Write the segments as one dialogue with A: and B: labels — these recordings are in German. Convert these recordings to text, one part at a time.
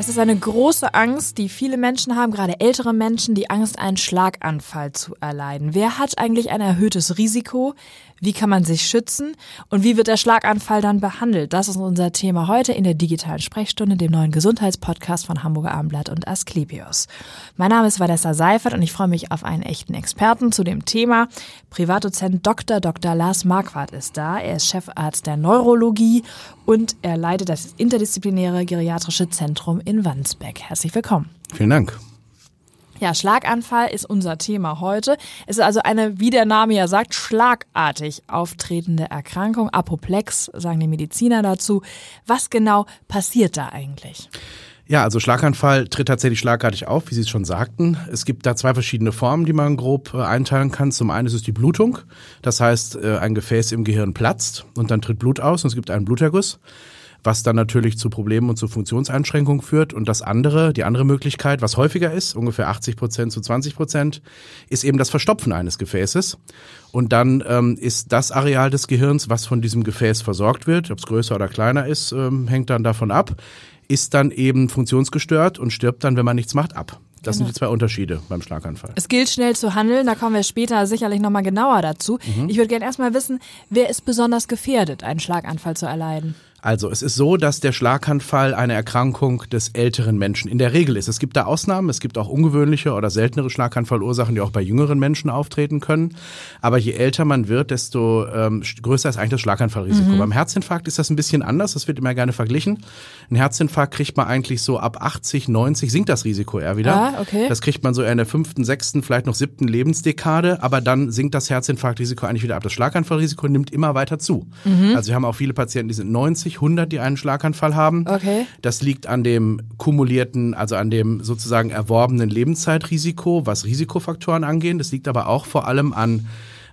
A: Es ist eine große Angst, die viele Menschen haben, gerade ältere Menschen, die Angst, einen Schlaganfall zu erleiden. Wer hat eigentlich ein erhöhtes Risiko? Wie kann man sich schützen? Und wie wird der Schlaganfall dann behandelt? Das ist unser Thema heute in der digitalen Sprechstunde, dem neuen Gesundheitspodcast von Hamburger Abendblatt und Asklepios. Mein Name ist Vanessa Seifert und ich freue mich auf einen echten Experten zu dem Thema. Privatdozent Dr. Dr. Lars Marquardt ist da. Er ist Chefarzt der Neurologie und er leitet das interdisziplinäre geriatrische Zentrum in Wandsbek. Herzlich willkommen.
B: Vielen Dank.
A: Ja, Schlaganfall ist unser Thema heute. Es ist also eine, wie der Name ja sagt, schlagartig auftretende Erkrankung. Apoplex, sagen die Mediziner dazu. Was genau passiert da eigentlich?
B: Ja, also Schlaganfall tritt tatsächlich schlagartig auf, wie Sie es schon sagten. Es gibt da zwei verschiedene Formen, die man grob äh, einteilen kann. Zum einen ist es die Blutung. Das heißt, äh, ein Gefäß im Gehirn platzt und dann tritt Blut aus und es gibt einen Bluterguss was dann natürlich zu Problemen und zu Funktionseinschränkungen führt. Und das andere, die andere Möglichkeit, was häufiger ist, ungefähr 80 Prozent zu 20 Prozent, ist eben das Verstopfen eines Gefäßes. Und dann ähm, ist das Areal des Gehirns, was von diesem Gefäß versorgt wird, ob es größer oder kleiner ist, ähm, hängt dann davon ab, ist dann eben funktionsgestört und stirbt dann, wenn man nichts macht, ab. Das genau. sind die zwei Unterschiede beim Schlaganfall.
A: Es gilt schnell zu handeln, da kommen wir später sicherlich nochmal genauer dazu. Mhm. Ich würde gerne erstmal wissen, wer ist besonders gefährdet, einen Schlaganfall zu erleiden?
B: Also es ist so, dass der Schlaganfall eine Erkrankung des älteren Menschen in der Regel ist. Es gibt da Ausnahmen, es gibt auch ungewöhnliche oder seltenere Schlaganfallursachen, die auch bei jüngeren Menschen auftreten können. Aber je älter man wird, desto ähm, größer ist eigentlich das Schlaganfallrisiko. Mhm. Beim Herzinfarkt ist das ein bisschen anders, das wird immer gerne verglichen. Ein Herzinfarkt kriegt man eigentlich so ab 80, 90, sinkt das Risiko eher wieder.
A: Ah, okay.
B: Das kriegt man so eher in der fünften, sechsten, vielleicht noch siebten Lebensdekade, aber dann sinkt das Herzinfarktrisiko eigentlich wieder ab. Das Schlaganfallrisiko nimmt immer weiter zu. Mhm. Also wir haben auch viele Patienten, die sind 90, 90, 100, die einen Schlaganfall haben.
A: Okay.
B: Das liegt an dem kumulierten, also an dem sozusagen erworbenen Lebenszeitrisiko, was Risikofaktoren angehen. Das liegt aber auch vor allem an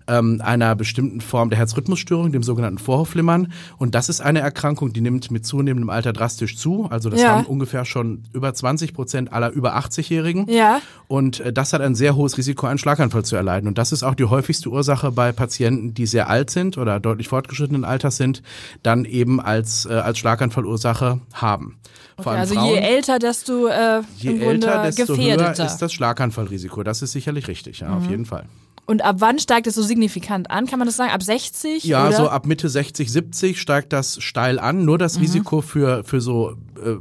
B: ähm, einer bestimmten Form der Herzrhythmusstörung, dem sogenannten Vorhofflimmern. Und das ist eine Erkrankung, die nimmt mit zunehmendem Alter drastisch zu. Also das ja. haben ungefähr schon über 20 Prozent aller über 80-Jährigen.
A: Ja.
B: Und äh, das hat ein sehr hohes Risiko, einen Schlaganfall zu erleiden. Und das ist auch die häufigste Ursache bei Patienten, die sehr alt sind oder deutlich fortgeschrittenen Alters sind, dann eben als, äh, als Schlaganfallursache haben.
A: Okay, also Frauen, je älter, desto äh,
B: je älter, desto höher ist das Schlaganfallrisiko. Das ist sicherlich richtig, ja, mhm. auf jeden Fall.
A: Und ab wann steigt es so signifikant an? Kann man das sagen? Ab 60?
B: Ja,
A: oder?
B: so ab Mitte 60, 70 steigt das steil an. Nur das mhm. Risiko für, für so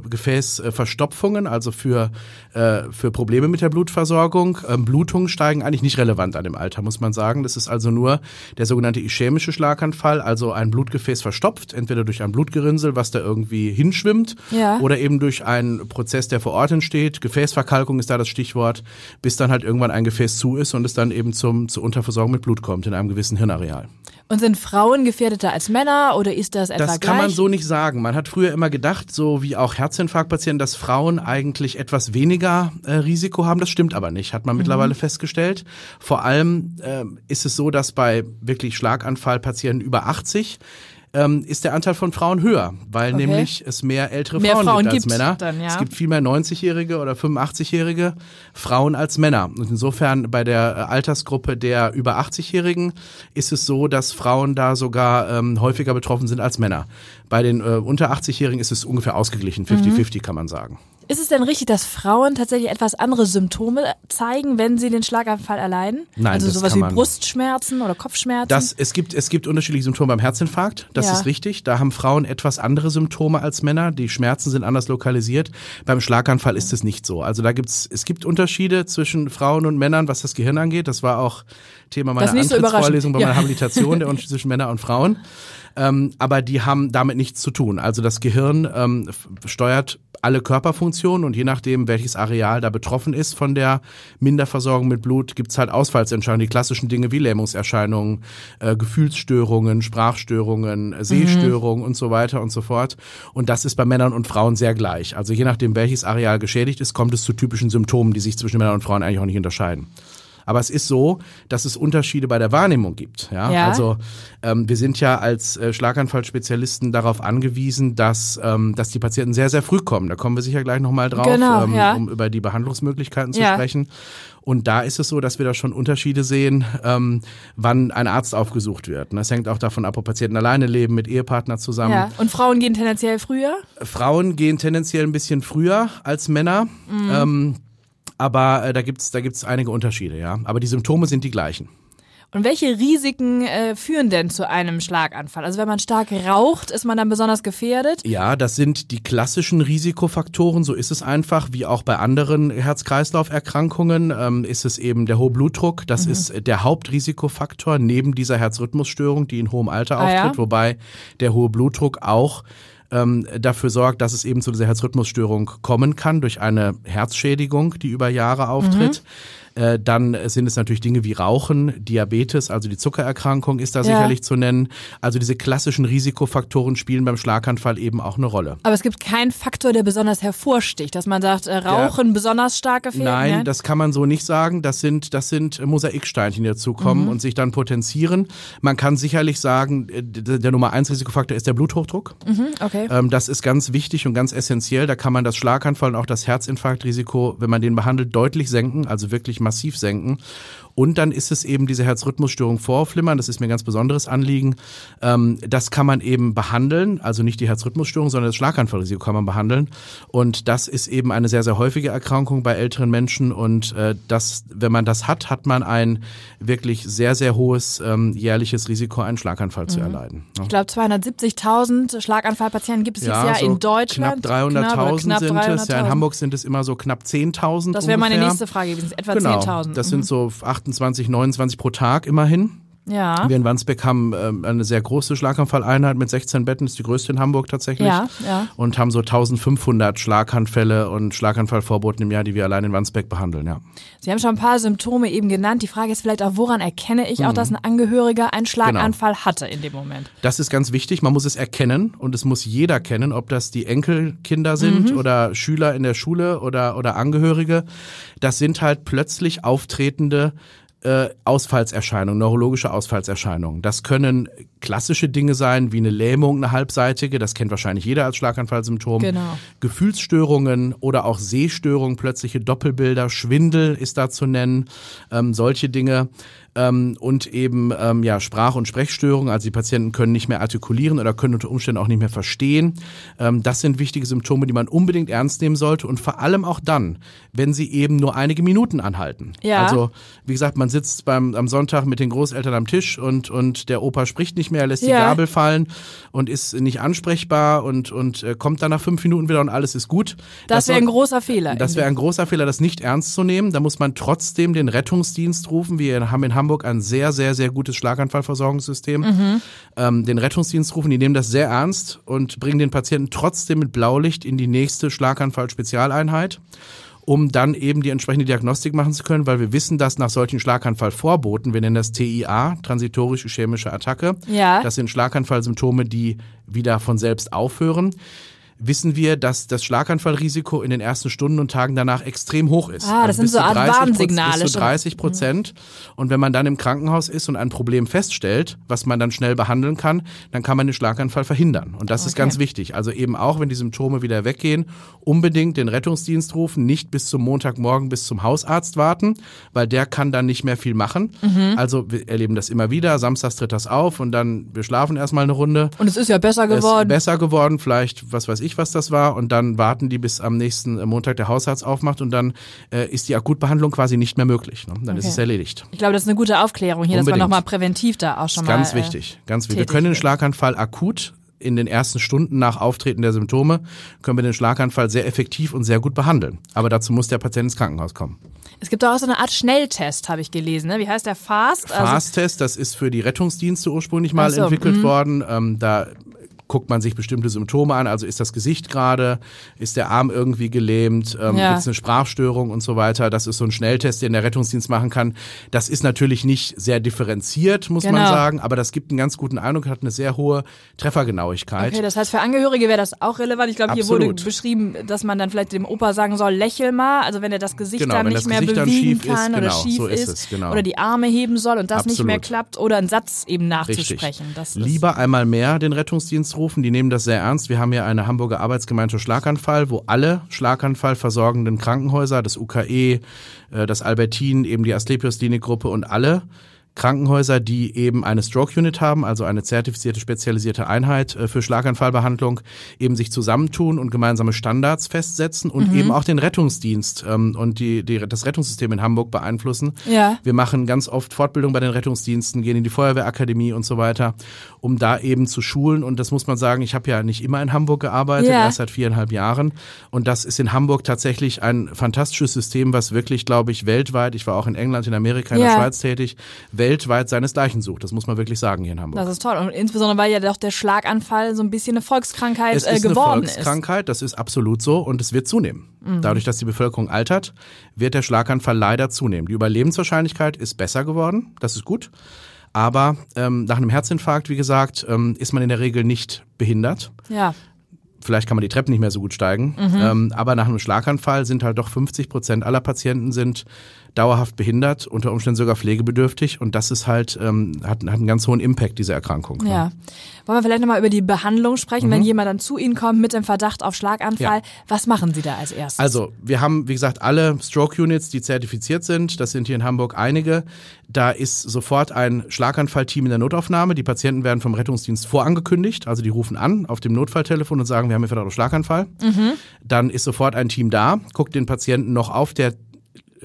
B: Gefäßverstopfungen, also für, äh, für Probleme mit der Blutversorgung. Ähm, Blutungen steigen eigentlich nicht relevant an dem Alter, muss man sagen. Das ist also nur der sogenannte ischämische Schlaganfall, also ein Blutgefäß verstopft, entweder durch ein Blutgerinnsel, was da irgendwie hinschwimmt,
A: ja.
B: oder eben durch einen Prozess, der vor Ort entsteht. Gefäßverkalkung ist da das Stichwort, bis dann halt irgendwann ein Gefäß zu ist und es dann eben zum zur Unterversorgung mit Blut kommt in einem gewissen Hirnareal.
A: Und sind Frauen gefährdeter als Männer oder ist das etwa
B: Das
A: kann
B: man so nicht sagen. Man hat früher immer gedacht, so wie auch Herzinfarktpatienten, dass Frauen eigentlich etwas weniger äh, Risiko haben. Das stimmt aber nicht, hat man mhm. mittlerweile festgestellt. Vor allem äh, ist es so, dass bei wirklich Schlaganfallpatienten über 80 ähm, ist der Anteil von Frauen höher, weil okay. nämlich es mehr ältere
A: mehr
B: Frauen,
A: Frauen
B: gibt als
A: gibt
B: Männer.
A: Dann, ja.
B: Es gibt viel mehr 90-jährige oder 85-jährige Frauen als Männer. Und insofern bei der äh, Altersgruppe der über 80-Jährigen ist es so, dass Frauen da sogar ähm, häufiger betroffen sind als Männer. Bei den äh, unter 80-Jährigen ist es ungefähr ausgeglichen, 50-50 mhm. kann man sagen.
A: Ist es denn richtig, dass Frauen tatsächlich etwas andere Symptome zeigen, wenn sie den Schlaganfall erleiden?
B: Nein,
A: also
B: das
A: sowas
B: kann
A: wie
B: man.
A: Brustschmerzen oder Kopfschmerzen?
B: Das, es, gibt, es gibt unterschiedliche Symptome beim Herzinfarkt, das
A: Ja.
B: ist richtig. Da haben Frauen etwas andere Symptome als Männer. Die Schmerzen sind anders lokalisiert. Beim Schlaganfall ist es nicht so. Also da gibt's, es gibt Unterschiede zwischen Frauen und Männern, was das Gehirn angeht. Das war auch Thema meiner
A: nicht so
B: Antrittsvorlesung bei meiner
A: Ja.
B: Habilitation, der Unterschied zwischen Männern und Frauen. Ähm, aber die haben damit nichts zu tun. Also das Gehirn ähm, steuert alle Körperfunktionen und je nachdem, welches Areal da betroffen ist von der Minderversorgung mit Blut, gibt's halt Ausfallsentscheidungen, die klassischen Dinge wie Lähmungserscheinungen, äh, Gefühlsstörungen, Sprachstörungen, äh, Sehstörungen und so weiter und so fort. Und das ist bei Männern und Frauen sehr gleich. Also je nachdem, welches Areal geschädigt ist, kommt es zu typischen Symptomen, die sich zwischen Männern und Frauen eigentlich auch nicht unterscheiden. Aber es ist so, dass es Unterschiede bei der Wahrnehmung gibt. Ja,
A: Ja.
B: also ähm, wir sind ja als äh, Schlaganfallspezialisten darauf angewiesen, dass dass, ähm, dass die Patienten sehr, sehr früh kommen. Da kommen wir sicher gleich nochmal drauf,
A: Genau,
B: ähm,
A: ja.
B: um über die Behandlungsmöglichkeiten zu
A: Ja.
B: sprechen. Und da ist es so, dass wir da schon Unterschiede sehen, ähm, wann ein Arzt aufgesucht wird. Und das hängt auch davon ab, ob Patienten alleine leben, mit Ehepartner zusammen.
A: Ja. Und Frauen gehen tendenziell früher?
B: Frauen gehen tendenziell ein bisschen früher als Männer.
A: Mhm.
B: Ähm, aber äh, da gibt's da gibt's einige Unterschiede, ja. Aber die Symptome sind die gleichen.
A: Und welche Risiken äh, führen denn zu einem Schlaganfall? Also wenn man stark raucht, ist man dann besonders gefährdet?
B: Ja, das sind die klassischen Risikofaktoren, so ist es einfach, wie auch bei anderen Herz-Kreislauf-Erkrankungen, ähm, ist es eben der hohe Blutdruck,
A: Mhm.
B: das ist der Hauptrisikofaktor neben dieser Herzrhythmusstörung, die in hohem Alter
A: Ah, ja?
B: auftritt, wobei der hohe Blutdruck auch ähm, dafür sorgt, dass es eben zu dieser Herzrhythmusstörung kommen kann durch eine Herzschädigung, die über Jahre auftritt. Äh, dann sind es natürlich Dinge wie Rauchen, Diabetes, also die Zuckererkrankung ist da
A: Ja.
B: sicherlich zu nennen. Also diese klassischen Risikofaktoren spielen beim Schlaganfall eben auch eine Rolle.
A: Aber es gibt keinen Faktor, der besonders hervorsticht, dass man sagt, äh, Rauchen besonders stark gefährdet?
B: Nein,
A: ne?
B: das kann man so nicht sagen. Das sind, das sind Mosaiksteinchen, die dazukommen
A: Mhm.
B: und sich dann potenzieren. Man kann sicherlich sagen, äh, der Nummer eins Risikofaktor ist der Bluthochdruck.
A: Mhm, okay.
B: Ähm, das ist ganz wichtig und ganz essentiell. Da kann man das Schlaganfall und auch das Herzinfarktrisiko, wenn man den behandelt, deutlich senken, also wirklich massiv senken. Und dann ist es eben diese Herzrhythmusstörung vorflimmern, das ist mir ein ganz besonderes Anliegen. Ähm, das kann man eben behandeln, also nicht die Herzrhythmusstörung, sondern das Schlaganfallrisiko kann man behandeln. Und das ist eben eine sehr, sehr häufige Erkrankung bei älteren Menschen. Und äh, das, wenn man das hat, hat man ein wirklich sehr, sehr hohes ähm, jährliches Risiko, einen Schlaganfall zu erleiden. Ja.
A: Ich glaube, 270.000 Schlaganfallpatienten gibt es dieses Jahr
B: so
A: in Deutschland.
B: Knapp 300.000
A: Knapp- knapp
B: sind es. Ja, in
A: 300.000.
B: Hamburg sind es immer so knapp 10.000.
A: Das wäre meine nächste Frage gewesen. Etwa
B: Genau,
A: 10.000.
B: das
A: Mhm.
B: sind so 28, 29 pro Tag immerhin.
A: Ja.
B: Wir in Wandsbek haben ähm, eine sehr große Schlaganfalleinheit mit 16 Betten, ist die größte in Hamburg tatsächlich.
A: Ja, ja.
B: Und haben so 1500 Schlaganfälle und Schlaganfallvorboten im Jahr, die wir allein in Wandsbek behandeln, ja.
A: Sie haben schon ein paar Symptome eben genannt. Die Frage ist vielleicht auch, woran erkenne ich auch,
B: Mhm.
A: dass ein Angehöriger einen
B: Genau.
A: Schlaganfall hatte in dem Moment?
B: Das ist ganz wichtig. Man muss es erkennen und es muss jeder kennen, ob das die Enkelkinder sind
A: Mhm.
B: oder Schüler in der Schule oder, oder Angehörige. Das sind halt plötzlich auftretende äh, Ausfallserscheinungen, neurologische Ausfallserscheinungen. Das können klassische Dinge sein, wie eine Lähmung, eine halbseitige, das kennt wahrscheinlich jeder als Schlaganfallsymptom.
A: Genau.
B: Gefühlsstörungen oder auch Sehstörungen, plötzliche Doppelbilder, Schwindel ist da zu nennen, ähm, solche Dinge. Ähm, und eben ähm, ja Sprach- und Sprechstörungen, also die Patienten können nicht mehr artikulieren oder können unter Umständen auch nicht mehr verstehen. Ähm, das sind wichtige Symptome, die man unbedingt ernst nehmen sollte und vor allem auch dann, wenn sie eben nur einige Minuten anhalten.
A: Ja.
B: Also wie gesagt, man sitzt beim am Sonntag mit den Großeltern am Tisch und und der Opa spricht nicht mehr, lässt die
A: Ja.
B: Gabel fallen und ist nicht ansprechbar und und äh, kommt dann nach fünf Minuten wieder und alles ist gut.
A: Das, wäre
B: soll-
A: ein großer Fehler.
B: das wäre ein großer Fehler, das nicht ernst zu nehmen. Da muss man trotzdem den Rettungsdienst rufen. Wir haben in Hamburg ein sehr, sehr, sehr gutes Schlaganfallversorgungssystem.
A: Mhm.
B: Ähm, den Rettungsdienst rufen, die nehmen das sehr ernst und bringen den Patienten trotzdem mit Blaulicht in die nächste Schlaganfall-Spezialeinheit um dann eben die entsprechende Diagnostik machen zu können, weil wir wissen, dass nach solchen Schlaganfallvorboten, wir nennen das TIA, transitorische chemische Attacke,
A: Ja.
B: das sind Schlaganfallsymptome, die wieder von selbst aufhören, wissen wir, dass das Schlaganfallrisiko in den ersten Stunden und Tagen danach extrem hoch ist.
A: Ah, das sind
B: bis
A: so Art
B: 30 Proz-
A: Warnsignale
B: Bis zu
A: schon.
B: 30 Prozent. Und wenn man dann im Krankenhaus ist und ein Problem feststellt, was man dann schnell behandeln kann, dann kann man den Schlaganfall verhindern. Und das ist
A: Okay.
B: ganz wichtig. Also eben auch, wenn die Symptome wieder weggehen, unbedingt den Rettungsdienst rufen, nicht bis zum Montagmorgen bis zum Hausarzt warten, weil der kann dann nicht mehr viel machen.
A: Mhm.
B: Also wir erleben das immer wieder. Samstags tritt das auf und dann, wir schlafen erstmal eine Runde.
A: Und es ist ja besser
B: Es ist
A: geworden.
B: besser geworden, vielleicht, was weiß ich, was das war. Und dann warten die, bis am nächsten äh, Montag der Hausarzt aufmacht und dann äh, ist die Akutbehandlung quasi nicht mehr möglich. Ne? Dann ist
A: Okay.
B: es erledigt.
A: ich glaube, das ist eine gute Aufklärung hier, dass man
B: Unbedingt.
A: nochmal präventiv da auch schon
B: ist ganz
A: mal. äh,
B: wichtig, ganz wichtig. Wir können den. Schlaganfall akut in den ersten Stunden nach Auftreten der Symptome, können wir den Schlaganfall sehr effektiv und sehr gut behandeln. Aber dazu muss der Patient ins Krankenhaus kommen.
A: Es gibt auch so eine Art Schnelltest, habe ich gelesen. Ne? Wie heißt der? Fast? Also,
B: Fast-Test, das ist für die Rettungsdienste ursprünglich mal
A: so,
B: entwickelt
A: mhm.
B: worden. Ähm, da guckt man sich bestimmte Symptome an. Also ist das Gesicht gerade, ist der Arm irgendwie gelähmt, ähm,
A: Ja.
B: gibt es eine Sprachstörung und so weiter. Das ist so ein Schnelltest, den der Rettungsdienst machen kann. Das ist natürlich nicht sehr differenziert, muss man
A: Genau.
B: sagen, aber das gibt einen ganz guten Eindruck, hat eine sehr hohe Treffergenauigkeit.
A: Okay, das heißt, für Angehörige wäre das auch relevant. Ich glaube, hier wurde
B: Absolut.
A: beschrieben, dass man dann vielleicht dem Opa sagen soll, lächel mal. Also wenn er das Gesicht
B: Genau,
A: dann nicht
B: das
A: mehr
B: Gesicht dann
A: bewegen
B: schief ist,
A: kann oder
B: genau,
A: schief
B: so ist es, genau.
A: oder die Arme heben soll und das nicht mehr
B: Absolut.
A: klappt oder einen Satz eben nachzusprechen.
B: Lieber einmal mehr den Rettungsdienst rufen, die nehmen das sehr ernst. Wir haben ja eine Hamburger Arbeitsgemeinschaft Schlaganfall, wo alle Schlaganfall versorgenden Krankenhäuser, das UKE, äh, das Albertin, eben die Asklepios Klinikgruppe und alle Krankenhäuser, die eben eine Stroke Unit haben, also eine zertifizierte, spezialisierte Einheit äh, für Schlaganfallbehandlung, eben sich zusammentun und gemeinsame Standards festsetzen und
A: Mhm.
B: eben auch den Rettungsdienst ähm, und die, die, das Rettungssystem in Hamburg beeinflussen.
A: Ja.
B: Wir machen ganz oft Fortbildung bei den Rettungsdiensten, gehen in die Feuerwehrakademie und so weiter, um da eben zu schulen. Und das muss man sagen, ich habe ja nicht immer in Hamburg gearbeitet,
A: Ja.
B: erst seit viereinhalb Jahren. Und das ist in Hamburg tatsächlich ein fantastisches System, was wirklich, glaube ich, weltweit, ich war auch in England, in Amerika, in
A: Ja.
B: der Schweiz tätig, weltweit seinesgleichen sucht. Das muss man wirklich sagen hier in Hamburg.
A: Das ist toll. Und insbesondere, weil ja doch der Schlaganfall so ein bisschen eine Volkskrankheit
B: es
A: äh,
B: ist eine
A: geworden ist.
B: Volkskrankheit, das ist absolut so und es wird zunehmen.
A: Mhm.
B: Dadurch, dass die Bevölkerung altert, wird der Schlaganfall leider zunehmen. Die Überlebenswahrscheinlichkeit ist besser geworden, das ist gut. Aber ähm, nach einem Herzinfarkt, wie gesagt, ähm, ist man in der Regel nicht behindert.
A: Ja.
B: Vielleicht kann man die Treppen nicht mehr so gut steigen.
A: Mhm.
B: Ähm, aber nach einem Schlaganfall sind halt doch 50 Prozent aller Patienten sind dauerhaft behindert, unter Umständen sogar pflegebedürftig. Und das ist halt, ähm, hat, hat einen ganz hohen Impact, diese Erkrankung. ne?
A: Ja. Wollen wir vielleicht nochmal über die Behandlung sprechen, wenn jemand dann zu Ihnen kommt mit dem Verdacht auf Schlaganfall?
B: Mhm. Ja.
A: Was machen Sie da als erstes?
B: Also, wir haben, wie gesagt, alle Stroke-Units, die zertifiziert sind. Das sind hier in Hamburg einige. Da ist sofort ein Schlaganfallteam in der Notaufnahme. Die Patienten werden vom Rettungsdienst vorangekündigt. Also, die rufen an auf dem Notfalltelefon und sagen, wir haben hier Verdacht auf Schlaganfall. Dann ist sofort ein Team da, guckt den Patienten noch auf der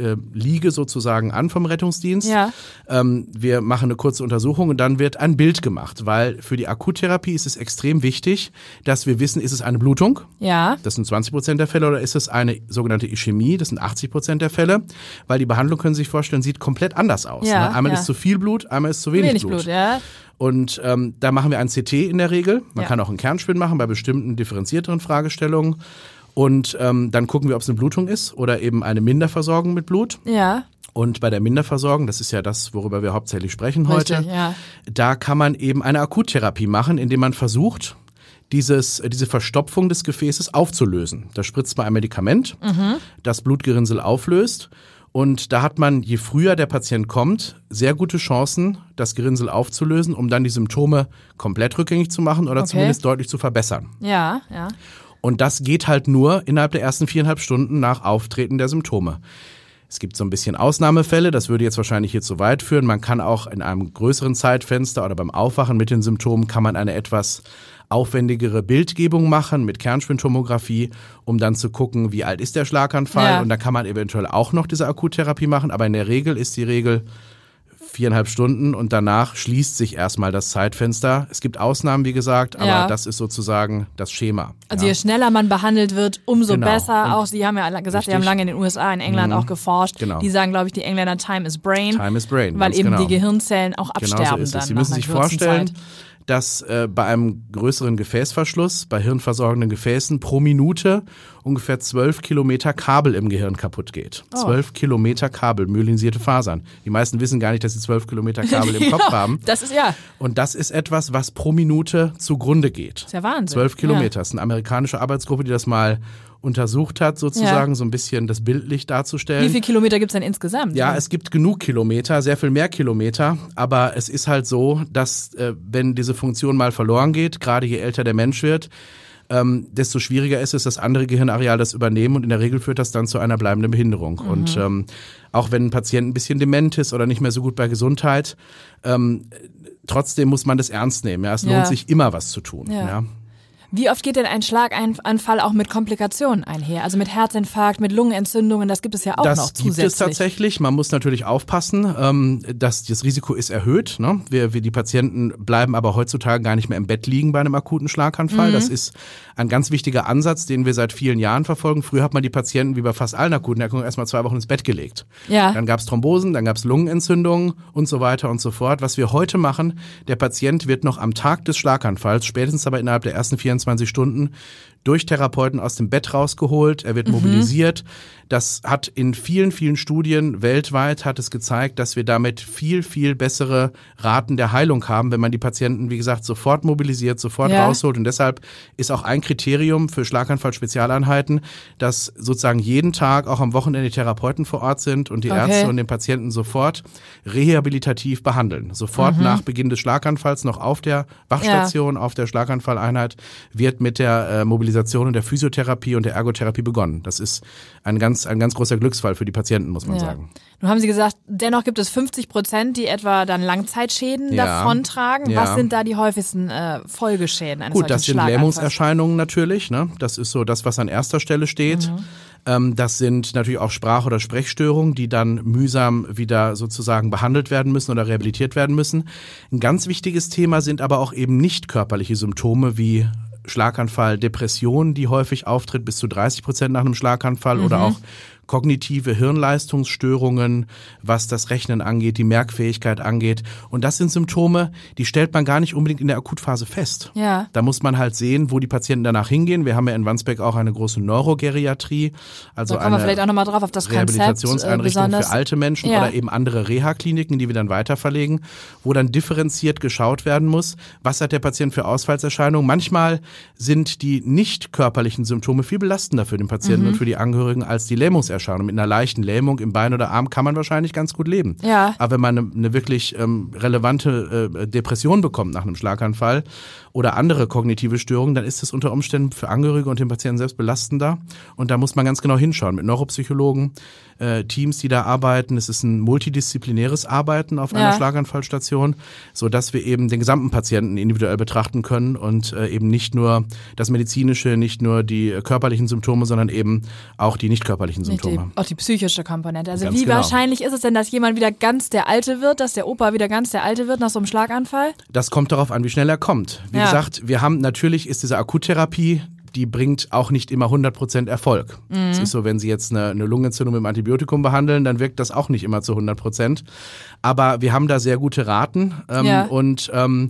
B: äh, Liege sozusagen an vom Rettungsdienst.
A: Ja.
B: Ähm, wir machen eine kurze Untersuchung und dann wird ein Bild gemacht, weil für die Akuttherapie ist es extrem wichtig, dass wir wissen, ist es eine Blutung?
A: ja.
B: Das sind 20 Prozent der Fälle oder ist es eine sogenannte Ischämie? Das sind 80 Prozent der Fälle, weil die Behandlung, können Sie sich vorstellen, sieht komplett anders aus.
A: Ja,
B: ne? Einmal
A: ja.
B: ist zu viel Blut, einmal ist zu wenig,
A: Wenig
B: Blut.
A: Blut, ja.
B: Und ähm, da machen wir ein CT in der Regel. Man
A: Ja.
B: kann auch einen Kernspin machen bei bestimmten differenzierteren Fragestellungen. Und ähm, dann gucken wir, ob es eine Blutung ist oder eben eine Minderversorgung mit Blut.
A: Ja.
B: Und bei der Minderversorgung, das ist ja das, worüber wir hauptsächlich sprechen heute,
A: Richtig, ja.
B: da kann man eben eine Akuttherapie machen, indem man versucht, dieses, diese Verstopfung des Gefäßes aufzulösen. Da spritzt man ein Medikament, das Blutgerinnsel auflöst. Und da hat man, je früher der Patient kommt, sehr gute Chancen, das Gerinnsel aufzulösen, um dann die Symptome komplett rückgängig zu machen oder
A: Okay.
B: zumindest deutlich zu verbessern.
A: Ja, ja.
B: Und das geht halt nur innerhalb der ersten viereinhalb Stunden nach Auftreten der Symptome. Es gibt so ein bisschen Ausnahmefälle, das würde jetzt wahrscheinlich hier zu weit führen. Man kann auch in einem größeren Zeitfenster oder beim Aufwachen mit den Symptomen kann man eine etwas aufwendigere Bildgebung machen mit Kernspintomographie, um dann zu gucken, wie alt ist der Schlaganfall.
A: Ja.
B: Und da kann man eventuell auch noch diese Akuttherapie machen. Aber in der Regel ist die Regel viereinhalb Stunden und danach schließt sich erstmal das Zeitfenster. Es gibt Ausnahmen, wie gesagt, aber
A: Ja.
B: das ist sozusagen das Schema.
A: Also
B: ja.
A: je schneller man behandelt wird, umso
B: Genau.
A: besser.
B: Und-
A: Auch Sie haben ja gesagt, Sie haben
B: Richtig.
A: lange in den USA, in England auch geforscht.
B: Genau.
A: Die sagen, glaube ich, die Engländer Time is Brain.
B: Time is Brain,
A: Weil eben
B: genau.
A: die Gehirnzellen auch absterben
B: Genau so ist
A: dann
B: es. Sie müssen sich vorstellen,
A: Zeit.
B: dass äh, bei einem größeren Gefäßverschluss, bei hirnversorgenden Gefäßen, pro Minute ungefähr zwölf Kilometer Kabel im Gehirn kaputt geht.
A: Oh.
B: Zwölf Kilometer Kabel, myelinisierte Fasern. Die meisten wissen gar nicht, dass sie zwölf Kilometer Kabel im Kopf haben.
A: Das ist ja,
B: Und das ist etwas, was pro Minute zugrunde geht.
A: ist ja Wahnsinn.
B: Zwölf
A: Ja.
B: Kilometer. Das ist eine amerikanische Arbeitsgruppe, die das mal untersucht hat, sozusagen, so ein bisschen das bildlich darzustellen.
A: Wie viele Kilometer gibt's denn insgesamt?
B: Ja, es gibt genug Kilometer, sehr viel mehr Kilometer, aber es ist halt so, dass äh, wenn diese Funktion mal verloren geht, gerade je älter der Mensch wird, ähm, desto schwieriger ist es, dass andere Gehirnareale das übernehmen und in der Regel führt das dann zu einer bleibenden Behinderung. Und ähm, auch wenn ein Patient ein bisschen dement ist oder nicht mehr so gut bei Gesundheit, ähm, trotzdem muss man das ernst nehmen. Ja, es
A: Ja.
B: lohnt sich immer was zu tun.
A: Ja.
B: Ja.
A: Wie oft geht denn ein Schlaganfall auch mit Komplikationen einher? Also mit Herzinfarkt, mit Lungenentzündungen, das gibt es ja auch
B: das
A: noch zusätzlich.
B: gibt es tatsächlich. Man muss natürlich aufpassen, ähm, dass das Risiko ist erhöht. Ne? Wir, wir, die Patienten bleiben aber heutzutage gar nicht mehr im Bett liegen bei einem akuten Schlaganfall. Mhm. Das ist ein ganz wichtiger Ansatz, den wir seit vielen Jahren verfolgen. Früher hat man die Patienten wie bei fast allen akuten Erkrankungen erstmal zwei Wochen ins Bett gelegt. Ja. Dann gab es Thrombosen, dann gab es Lungenentzündungen und so weiter und so fort. Was wir heute machen, der Patient wird noch am Tag des Schlaganfalls, spätestens aber innerhalb der ersten 24 Stunden, durch Therapeuten aus dem Bett rausgeholt, er wird mhm. mobilisiert. Das hat in vielen, vielen Studien weltweit hat es gezeigt, dass wir damit viel, viel bessere Raten der Heilung haben, wenn man die Patienten, wie gesagt, sofort mobilisiert, sofort ja. rausholt. Und deshalb ist auch ein Kriterium für Schlaganfall-Spezialeinheiten, dass sozusagen jeden Tag, auch am Wochenende, Therapeuten vor Ort sind und die okay. Ärzte und den Patienten sofort rehabilitativ behandeln. Sofort mhm. nach Beginn des Schlaganfalls noch auf der Wachstation, ja. auf der Schlaganfalleinheit wird mit der äh, Mobilisation Mobilisation und der Physiotherapie und der Ergotherapie begonnen. Das ist ein ganz, ein ganz großer Glücksfall für die Patienten, muss man ja. sagen.
A: Nun haben Sie gesagt, dennoch gibt es 50 Prozent, die etwa dann Langzeitschäden ja. davontragen. Ja. Was sind da die häufigsten äh, Folgeschäden eines
B: Gut, das sind Lähmungserscheinungen natürlich. Ne? Das ist so das, was an erster Stelle steht. Mhm. Ähm, das sind natürlich auch Sprach- oder Sprechstörungen, die dann mühsam wieder sozusagen behandelt werden müssen oder rehabilitiert werden müssen. Ein ganz wichtiges Thema sind aber auch eben nicht körperliche Symptome wie Schlaganfall, Depression, die häufig auftritt, bis zu 30 Prozent nach einem Schlaganfall mhm. oder auch kognitive Hirnleistungsstörungen, was das Rechnen angeht, die Merkfähigkeit angeht. Und das sind Symptome, die stellt man gar nicht unbedingt in der Akutphase fest. Ja. Da muss man halt sehen, wo die Patienten danach hingehen. Wir haben ja in Wandsbek auch eine große Neurogeriatrie, also da
A: kommen eine wir vielleicht auch noch mal drauf auf das
B: Rehabilitationseinrichtung Konzept, äh, für alte Menschen ja. oder eben andere Reha-Kliniken, die wir dann weiter verlegen, wo dann differenziert geschaut werden muss, was hat der Patient für Ausfallserscheinungen. Manchmal sind die nicht körperlichen Symptome viel belastender für den Patienten mhm. und für die Angehörigen als die Lähmungserscheinungen. Erscheinung. Mit einer leichten Lähmung im Bein oder Arm kann man wahrscheinlich ganz gut leben. Ja. Aber wenn man eine, eine wirklich ähm, relevante äh, Depression bekommt nach einem Schlaganfall oder andere kognitive Störungen, dann ist das unter Umständen für Angehörige und den Patienten selbst belastender. Und da muss man ganz genau hinschauen mit Neuropsychologen, äh, Teams, die da arbeiten. Es ist ein multidisziplinäres Arbeiten auf einer ja. Schlaganfallstation, so dass wir eben den gesamten Patienten individuell betrachten können und äh, eben nicht nur das medizinische, nicht nur die körperlichen Symptome, sondern eben auch die nicht körperlichen Symptome.
A: Die, auch die psychische Komponente. Also ganz wie genau. wahrscheinlich ist es denn, dass jemand wieder ganz der Alte wird, dass der Opa wieder ganz der Alte wird nach so einem Schlaganfall?
B: Das kommt darauf an, wie schnell er kommt. Wie ja. gesagt, wir haben natürlich ist diese Akuttherapie die bringt auch nicht immer 100% Erfolg. Es mhm. ist so, wenn Sie jetzt eine, eine Lungenentzündung mit dem Antibiotikum behandeln, dann wirkt das auch nicht immer zu 100%. Aber wir haben da sehr gute Raten ähm, ja. und ähm,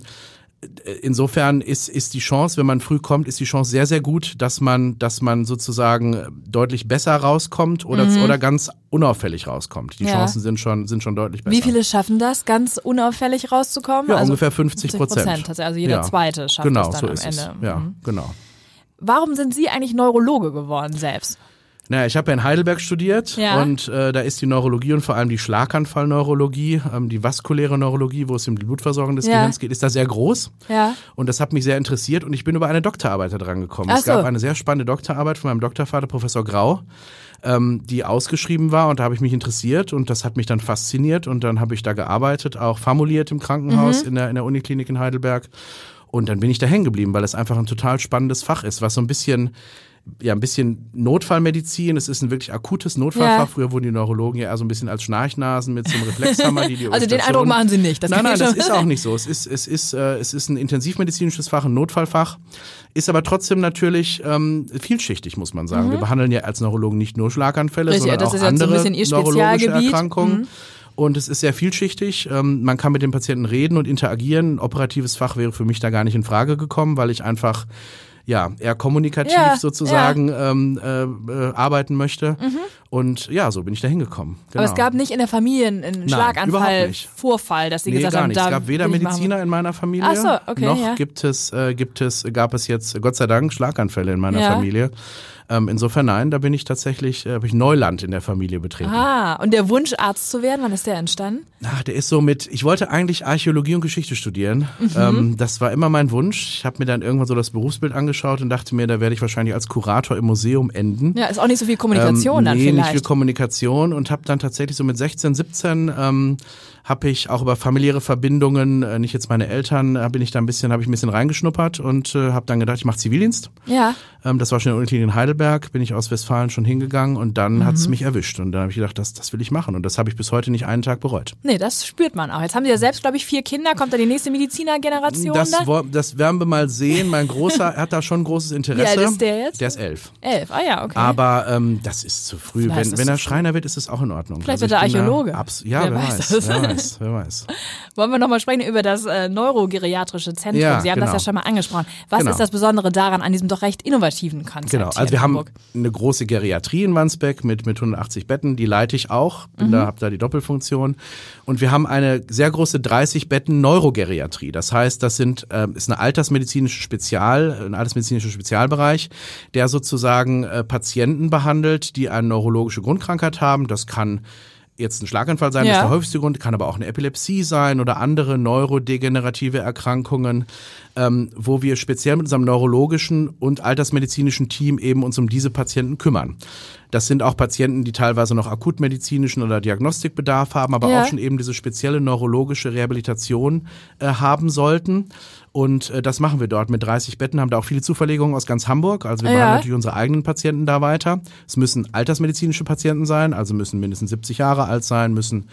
B: insofern ist, ist die Chance, wenn man früh kommt, ist die Chance sehr, sehr gut, dass man, dass man sozusagen deutlich besser rauskommt oder, mhm. oder ganz unauffällig rauskommt. Die ja. Chancen sind schon, sind schon deutlich besser.
A: Wie viele schaffen das, ganz unauffällig rauszukommen?
B: Ja, also ungefähr 50 Prozent.
A: Also jeder ja. zweite schafft
B: genau,
A: das
B: dann
A: so am Ende.
B: Es. Ja, mhm. genau.
A: Warum sind Sie eigentlich Neurologe geworden selbst?
B: Naja, ich habe ja in Heidelberg studiert ja. und äh, da ist die Neurologie und vor allem die Schlaganfallneurologie, ähm, die vaskuläre Neurologie, wo es um die Blutversorgung des ja. Gehirns geht, ist da sehr groß. Ja. Und das hat mich sehr interessiert und ich bin über eine Doktorarbeit da dran gekommen. Ach es gab eine sehr spannende Doktorarbeit von meinem Doktorvater, Professor Grau, ähm, die ausgeschrieben war und da habe ich mich interessiert und das hat mich dann fasziniert und dann habe ich da gearbeitet, auch formuliert im Krankenhaus mhm. in, der, in der Uniklinik in Heidelberg. Und dann bin ich da hängen geblieben, weil es einfach ein total spannendes Fach ist, was so ein bisschen ja ein bisschen Notfallmedizin. Es ist ein wirklich akutes Notfallfach. Ja. Früher wurden die Neurologen ja eher so ein bisschen als Schnarchnasen mit so einem Reflexhammer, die die
A: Also den Eindruck machen Sie nicht.
B: Das nein, nein, das ist auch nicht so. Es ist es ist äh, es ist ein intensivmedizinisches Fach, ein Notfallfach, ist aber trotzdem natürlich ähm, vielschichtig, muss man sagen. Mhm. Wir behandeln ja als Neurologen nicht nur Schlaganfälle, Richtig, sondern auch andere so neurologische Erkrankungen. Mhm. Und es ist sehr vielschichtig. Ähm, man kann mit den Patienten reden und interagieren. Operatives Fach wäre für mich da gar nicht in Frage gekommen, weil ich einfach ja, eher kommunikativ ja, sozusagen ja. Ähm, äh, arbeiten möchte. Mhm. Und ja, so bin ich da hingekommen.
A: Genau. Aber es gab nicht in der Familie einen Schlaganfall, Vorfall, dass sie nee, gesagt
B: gar
A: haben,
B: nicht. es gab weder Mediziner in meiner Familie, Ach so, okay, noch ja. gibt es äh, gibt es gab es jetzt Gott sei Dank Schlaganfälle in meiner Familie. Ähm, insofern nein, da bin ich tatsächlich, äh, habe ich Neuland in der Familie betreten.
A: Ah, und der Wunsch, Arzt zu werden, wann ist der entstanden?
B: Ach, der ist so mit, ich wollte eigentlich Archäologie und Geschichte studieren. Mhm. Ähm, das war immer mein Wunsch. Ich habe mir dann irgendwann so das Berufsbild angeschaut und dachte mir, da werde ich wahrscheinlich als Kurator im Museum enden.
A: Ja, ist auch nicht so viel Kommunikation
B: ähm,
A: dann
B: nee,
A: vielleicht.
B: nicht viel Kommunikation und habe dann tatsächlich so mit 16, 17 ähm, habe ich auch über familiäre Verbindungen, äh, nicht jetzt meine Eltern, äh, bin ich da ein bisschen, habe ich ein bisschen reingeschnuppert und äh, habe dann gedacht, ich mache Zivildienst.
A: Ja.
B: Ähm, das war schon in der Uniklinik in Heidelberg, bin ich aus Westfalen schon hingegangen und dann
A: Mhm.
B: hat es mich erwischt und dann habe ich gedacht, das, das will ich machen und das habe ich bis heute nicht einen Tag bereut.
A: Nee, das spürt man auch. Jetzt haben Sie ja selbst, glaube ich, vier Kinder. Kommt da die nächste Medizinergeneration
B: Das,
A: da?
B: das werden wir mal sehen. Mein Großer hat da schon großes Interesse.
A: Wie alt ist der jetzt?
B: Der ist elf.
A: Elf. Ah ja, okay.
B: Aber ähm, das ist zu früh.
A: Ist
B: Wenn, wenn er. Schreiner wird, ist es auch in Ordnung.
A: Vielleicht
B: Also
A: wird er
B: da
A: Archäologe.
B: ja,
A: Wer
B: wer,
A: weiß
B: weiß,
A: das?
B: Wer weiß, wer weiß.
A: Wollen wir nochmal sprechen über das äh, neurogeriatrische Zentrum?
B: Ja,
A: Sie haben das
B: genau.
A: ja schon mal angesprochen. Was
B: Genau.
A: ist das Besondere daran, an diesem doch recht innovativen Konzept?
B: Genau, also wir haben eine große Geriatrie in Wandsbek mit, mit 180 Betten, die leite ich auch, bin
A: Mhm.
B: da, habe da die Doppelfunktion. Und wir haben eine sehr große 30 Betten Neurogeriatrie. Das heißt, das sind, ähm, ist eine altersmedizinische Spezial, ein altersmedizinischer Spezialbereich, der sozusagen äh, Patienten behandelt, die eine neurologische Grundkrankheit haben. Das kann jetzt ein Schlaganfall sein, das
A: Ja.
B: ist der häufigste Grund, kann aber auch eine Epilepsie sein oder andere neurodegenerative Erkrankungen, ähm, wo wir speziell mit unserem neurologischen und altersmedizinischen Team eben uns um diese Patienten kümmern. Das sind auch Patienten, die teilweise noch akutmedizinischen oder Diagnostikbedarf haben, aber
A: Ja.
B: auch schon eben diese spezielle neurologische Rehabilitation äh, haben sollten. Und äh, das machen wir dort mit 30 Betten, haben da auch viele Zuverlegungen aus ganz Hamburg. Also wir
A: Ja.
B: behandeln natürlich unsere eigenen Patienten da weiter. Es müssen altersmedizinische Patienten sein, also müssen mindestens 70 Jahre alt sein, müssen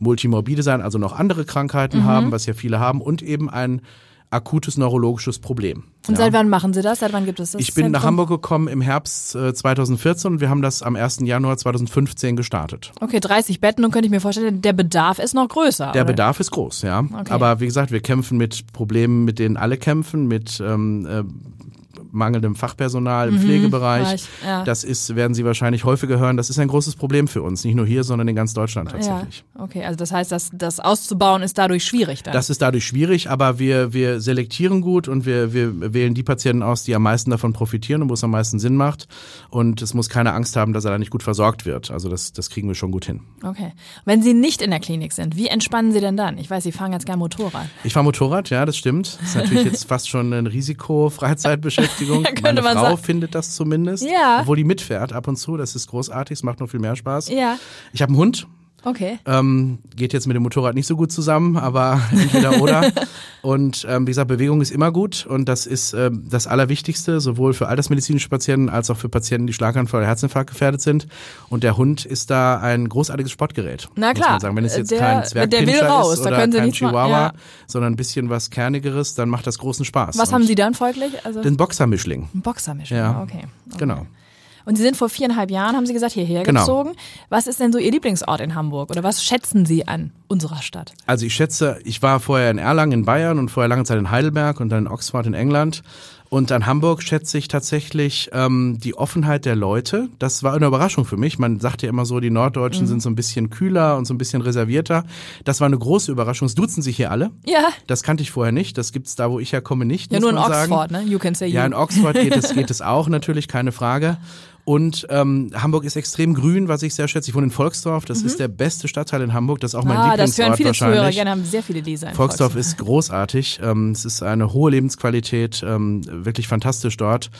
B: multimorbide sein, also noch andere Krankheiten
A: Mhm.
B: haben, was ja viele haben, und eben ein akutes neurologisches Problem.
A: Und
B: Ja.
A: seit wann machen Sie das? Seit wann gibt es das
B: Ich bin nach
A: Zentrum?
B: Hamburg gekommen im Herbst äh, 2014 und wir haben das am 1. Januar 2015 gestartet.
A: Okay, 30 Betten und könnte ich mir vorstellen, der Bedarf ist noch größer.
B: Der
A: oder?
B: Bedarf ist groß, ja.
A: Okay.
B: Aber wie gesagt, wir kämpfen mit Problemen, mit denen alle kämpfen, mit ähm, äh, mangelndem Fachpersonal im Pflegebereich.
A: Bereich, ja.
B: Das ist, werden Sie wahrscheinlich häufiger hören, das ist ein großes Problem für uns. Nicht nur hier, sondern in ganz Deutschland
A: Ja,
B: tatsächlich.
A: okay, also das heißt, das, das auszubauen ist dadurch schwierig dann.
B: Das ist dadurch schwierig, aber wir, wir selektieren gut und wir, wir wählen die Patienten aus, die am meisten davon profitieren und wo es am meisten Sinn macht. Und es muss keine Angst haben, dass er da nicht gut versorgt wird. Also das, das kriegen wir schon gut hin.
A: okay. Wenn Sie nicht in der Klinik sind, wie entspannen Sie denn dann? Ich weiß, Sie fahren ganz gern Motorrad.
B: Ich fahre Motorrad, ja, das stimmt. Das ist natürlich jetzt fast schon eine Risiko-Freizeitbeschäftigung.
A: Ja, könnte
B: Meine Frau
A: sagen.
B: findet das zumindest.
A: Ja.
B: Obwohl die mitfährt ab und zu. Das ist großartig, es macht noch viel mehr Spaß.
A: Ja.
B: Ich habe einen Hund.
A: Okay.
B: Ähm, geht jetzt mit dem Motorrad nicht so gut zusammen, aber entweder oder. Und ähm, wie gesagt, Bewegung ist immer gut und das ist ähm, das Allerwichtigste, sowohl für altersmedizinische Patienten als auch für Patienten, die Schlaganfall oder Herzinfarkt gefährdet sind. Und der Hund ist da ein großartiges Sportgerät.
A: Na
B: Muss
A: klar.
B: man sagen. Wenn es jetzt
A: Der-
B: kein
A: der
B: Zwergpinscher
A: will raus,
B: ist
A: da
B: oder
A: können Sie
B: kein Chihuahua,
A: ja.
B: sondern ein bisschen was Kernigeres, dann macht das großen Spaß.
A: Was
B: Und
A: haben Sie dann folglich? Also
B: Den Boxermischling.
A: ein Boxermischung.
B: Ja.
A: Okay. okay.
B: Genau.
A: Und Sie sind vor viereinhalb Jahren, haben Sie gesagt, hierher
B: Genau.
A: gezogen. Was ist denn so Ihr Lieblingsort in Hamburg? Oder was schätzen Sie an unserer Stadt?
B: Also ich schätze, ich war vorher in Erlangen in Bayern und vorher lange Zeit in Heidelberg und dann in Oxford in England. Und an Hamburg schätze ich tatsächlich ähm, die Offenheit der Leute. Das war eine Überraschung für mich. Man sagt ja immer so, die Norddeutschen sind so ein bisschen kühler und so ein bisschen reservierter. Das war eine große Überraschung. Es duzen sich hier alle.
A: Ja.
B: Das kannte ich vorher nicht. Das gibt's da, wo ich herkomme, nicht.
A: Ja, nur in
B: man sagen.
A: Oxford, ne? You can say
B: Ja,
A: you.
B: in Oxford geht es, geht es auch natürlich, keine Frage. Und ähm, Hamburg ist extrem grün, was ich sehr schätze. Ich wohne in Volksdorf. Das ist der beste Stadtteil in Hamburg. Das ist auch mein
A: Mhm. ah, das
B: Lieblingsort
A: hören viele. Zuhörer gerne, haben sehr viele Leser. in
B: Volksdorf ist großartig. Ähm, es ist eine hohe Lebensqualität, ähm, wirklich fantastisch dort.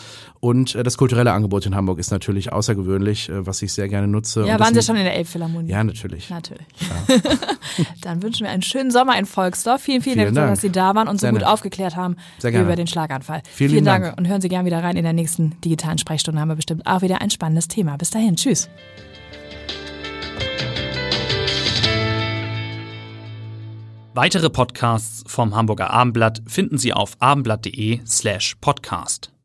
B: Und äh, das kulturelle Angebot in Hamburg ist natürlich außergewöhnlich, äh, was ich sehr gerne nutze.
A: Ja,
B: Und
A: waren
B: das
A: Sie schon in der Elbphilharmonie?
B: Ja, natürlich.
A: Natürlich. Dann wünschen wir einen schönen Sommer in Volksdorf. Vielen, vielen,
B: Vielen
A: Dank,
B: Dank.
A: dass Sie da waren und so
B: Sehr
A: gut
B: nett.
A: aufgeklärt haben
B: gerne.
A: über den Schlaganfall.
B: Vielen lieben
A: Dank.
B: Dank.
A: und hören Sie gern wieder rein. In der nächsten digitalen Sprechstunde haben wir bestimmt auch ein spannendes Thema. Bis dahin, tschüss.
C: Weitere Podcasts vom Hamburger Abendblatt finden Sie auf abendblatt.de slash podcast.